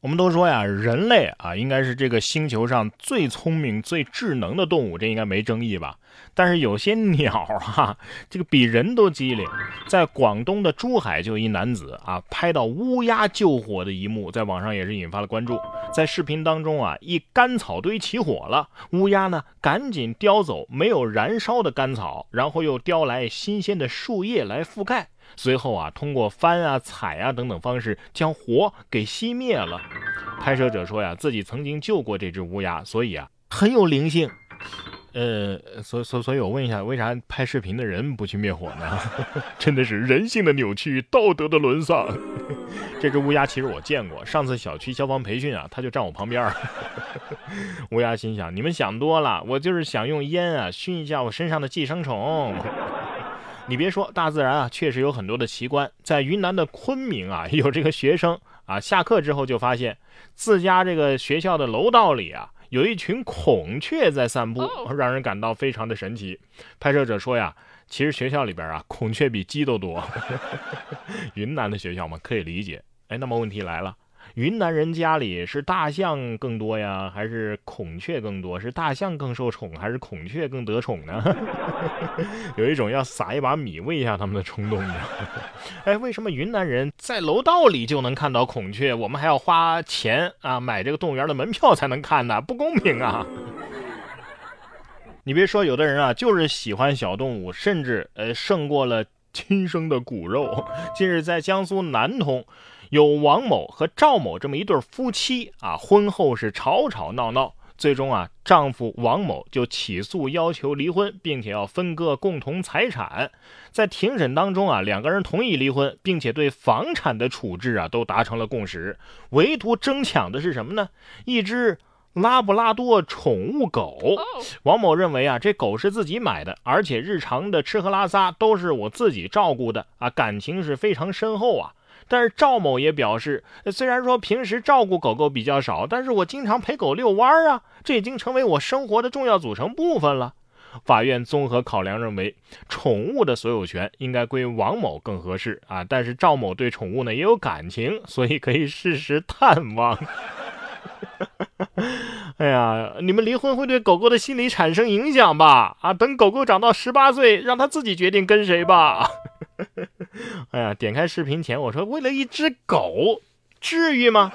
我们都说呀，人类啊，应该是这个星球上最聪明、最智能的动物，这应该没争议吧？但是有些鸟啊，这个比人都机灵。在广东的珠海，就一男子啊，拍到乌鸦救火的一幕，在网上也是引发了关注。在视频当中啊，一干草堆起火了，乌鸦呢赶紧叼走没有燃烧的干草，然后又叼来新鲜的树叶来覆盖。随后啊，通过翻啊、踩啊等等方式将火给熄灭了。拍摄者说呀，自己曾经救过这只乌鸦，所以啊很有灵性。呃，所所所以，我问一下，为啥拍视频的人不去灭火呢？真的是人性的扭曲，道德的沦丧。这只乌鸦其实我见过，上次小区消防培训啊，它就站我旁边。乌鸦心想：你们想多了，我就是想用烟啊熏一下我身上的寄生虫。你别说，大自然啊，确实有很多的奇观。在云南的昆明啊，有这个学生啊，下课之后就发现自家这个学校的楼道里啊，有一群孔雀在散步，让人感到非常的神奇。拍摄者说呀，其实学校里边啊，孔雀比鸡都多。云南的学校嘛，可以理解。哎，那么问题来了。云南人家里是大象更多呀，还是孔雀更多？是大象更受宠，还是孔雀更得宠呢？有一种要撒一把米喂一下他们的冲动呢。哎，为什么云南人在楼道里就能看到孔雀，我们还要花钱啊买这个动物园的门票才能看呢？不公平啊！你别说，有的人啊就是喜欢小动物，甚至呃胜过了亲生的骨肉。近日在江苏南通。有王某和赵某这么一对夫妻啊，婚后是吵吵闹闹，最终啊，丈夫王某就起诉要求离婚，并且要分割共同财产。在庭审当中啊，两个人同意离婚，并且对房产的处置啊都达成了共识，唯独争抢的是什么呢？一只拉布拉多宠物狗。王某认为啊，这狗是自己买的，而且日常的吃喝拉撒都是我自己照顾的啊，感情是非常深厚啊。但是赵某也表示，虽然说平时照顾狗狗比较少，但是我经常陪狗遛弯啊，这已经成为我生活的重要组成部分了。法院综合考量认为，宠物的所有权应该归王某更合适啊。但是赵某对宠物呢也有感情，所以可以适时探望。哎呀，你们离婚会对狗狗的心理产生影响吧？啊，等狗狗长到十八岁，让它自己决定跟谁吧。哎呀，点开视频前我说为了一只狗，至于吗？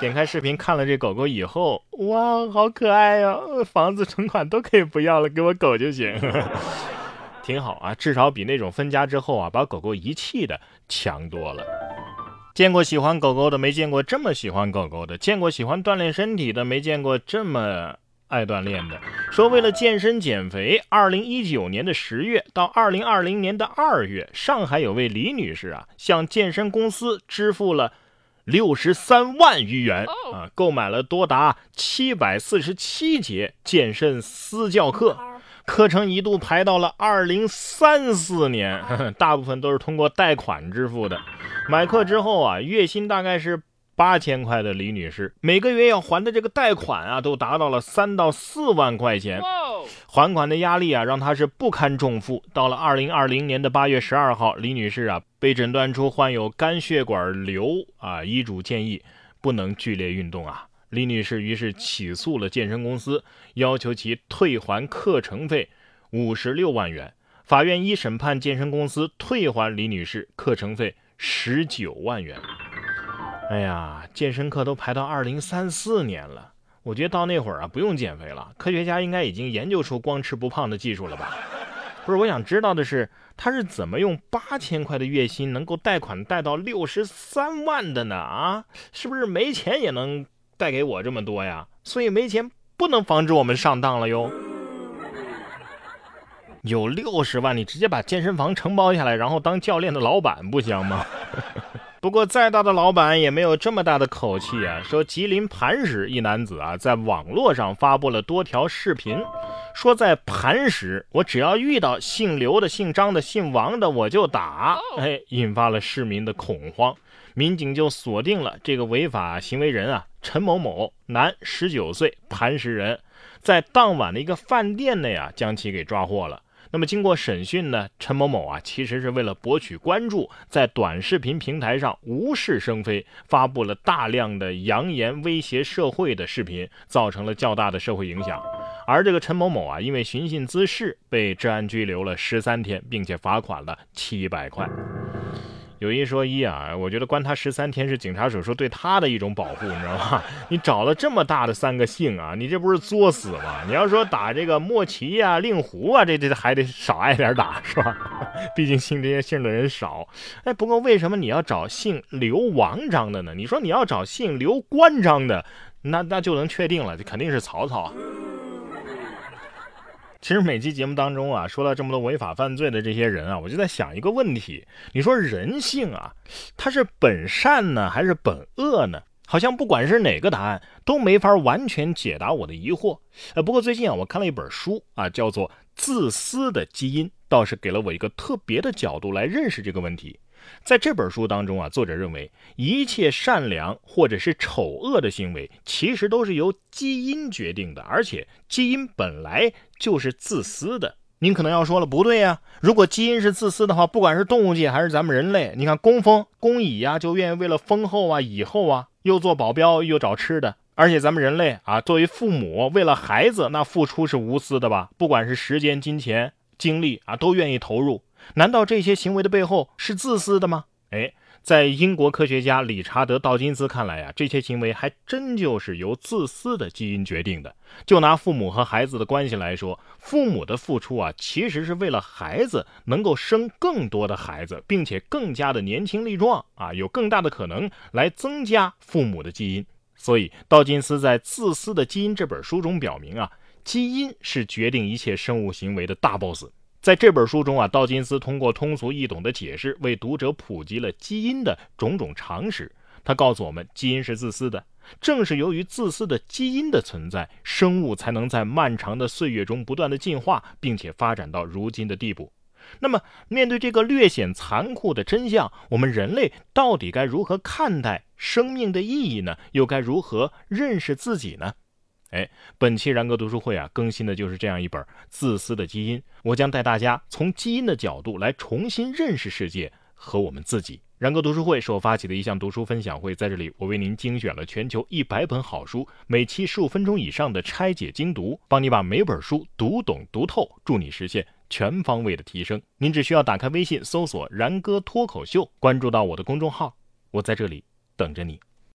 点开视频看了这狗狗以后，哇，好可爱呀！房子、存款都可以不要了，给我狗就行，挺好啊，至少比那种分家之后啊把狗狗遗弃的强多了。见过喜欢狗狗的，没见过这么喜欢狗狗的；见过喜欢锻炼身体的，没见过这么。爱锻炼的说，为了健身减肥，二零一九年的十月到二零二零年的二月，上海有位李女士啊，向健身公司支付了六十三万余元啊，购买了多达七百四十七节健身私教课，课程一度排到了二零三四年，大部分都是通过贷款支付的。买课之后啊，月薪大概是。八千块的李女士每个月要还的这个贷款啊，都达到了三到四万块钱。还款的压力啊，让她是不堪重负。到了二零二零年的八月十二号，李女士啊被诊断出患有肝血管瘤啊，医嘱建议不能剧烈运动啊。李女士于是起诉了健身公司，要求其退还课程费五十六万元。法院一审判健身公司退还李女士课程费十九万元。哎呀，健身课都排到二零三四年了，我觉得到那会儿啊，不用减肥了。科学家应该已经研究出光吃不胖的技术了吧？不是，我想知道的是，他是怎么用八千块的月薪能够贷款贷到六十三万的呢？啊，是不是没钱也能贷给我这么多呀？所以没钱不能防止我们上当了哟。有六十万，你直接把健身房承包下来，然后当教练的老板不香吗？不过，再大的老板也没有这么大的口气啊！说吉林磐石一男子啊，在网络上发布了多条视频，说在磐石，我只要遇到姓刘的、姓张的、姓王的，我就打。哎，引发了市民的恐慌，民警就锁定了这个违法行为人啊，陈某某，男，十九岁，磐石人，在当晚的一个饭店内啊，将其给抓获了。那么经过审讯呢，陈某某啊，其实是为了博取关注，在短视频平台上无事生非，发布了大量的扬言威胁社会的视频，造成了较大的社会影响。而这个陈某某啊，因为寻衅滋事，被治安拘留了十三天，并且罚款了七百块。有一说一啊，我觉得关他十三天是警察叔叔对他的一种保护，你知道吗？你找了这么大的三个姓啊，你这不是作死吗？你要说打这个莫奇呀、令狐啊，这这还得少挨点打是吧？毕竟姓这些姓的人少。哎，不过为什么你要找姓刘、王、张的呢？你说你要找姓刘、关、张的，那那就能确定了，这肯定是曹操。其实每期节目当中啊，说了这么多违法犯罪的这些人啊，我就在想一个问题：你说人性啊，它是本善呢，还是本恶呢？好像不管是哪个答案，都没法完全解答我的疑惑。呃，不过最近啊，我看了一本书啊，叫做《自私的基因》，倒是给了我一个特别的角度来认识这个问题。在这本书当中啊，作者认为一切善良或者是丑恶的行为，其实都是由基因决定的，而且基因本来就是自私的。您可能要说了，不对呀，如果基因是自私的话，不管是动物界还是咱们人类，你看工蜂、工蚁呀，就愿意为了蜂后啊、蚁后啊，又做保镖又找吃的。而且咱们人类啊，作为父母，为了孩子，那付出是无私的吧？不管是时间、金钱、精力啊，都愿意投入。难道这些行为的背后是自私的吗？哎，在英国科学家理查德·道金斯看来啊，这些行为还真就是由自私的基因决定的。就拿父母和孩子的关系来说，父母的付出啊，其实是为了孩子能够生更多的孩子，并且更加的年轻力壮啊，有更大的可能来增加父母的基因。所以，道金斯在《自私的基因》这本书中表明啊，基因是决定一切生物行为的大 boss。在这本书中啊，道金斯通过通俗易懂的解释，为读者普及了基因的种种常识。他告诉我们，基因是自私的，正是由于自私的基因的存在，生物才能在漫长的岁月中不断的进化，并且发展到如今的地步。那么，面对这个略显残酷的真相，我们人类到底该如何看待生命的意义呢？又该如何认识自己呢？哎，本期然哥读书会啊，更新的就是这样一本《自私的基因》，我将带大家从基因的角度来重新认识世界和我们自己。然哥读书会是我发起的一项读书分享会，在这里我为您精选了全球一百本好书，每期十五分钟以上的拆解精读，帮你把每本书读懂读透，助你实现全方位的提升。您只需要打开微信搜索“然哥脱口秀”，关注到我的公众号，我在这里等着你。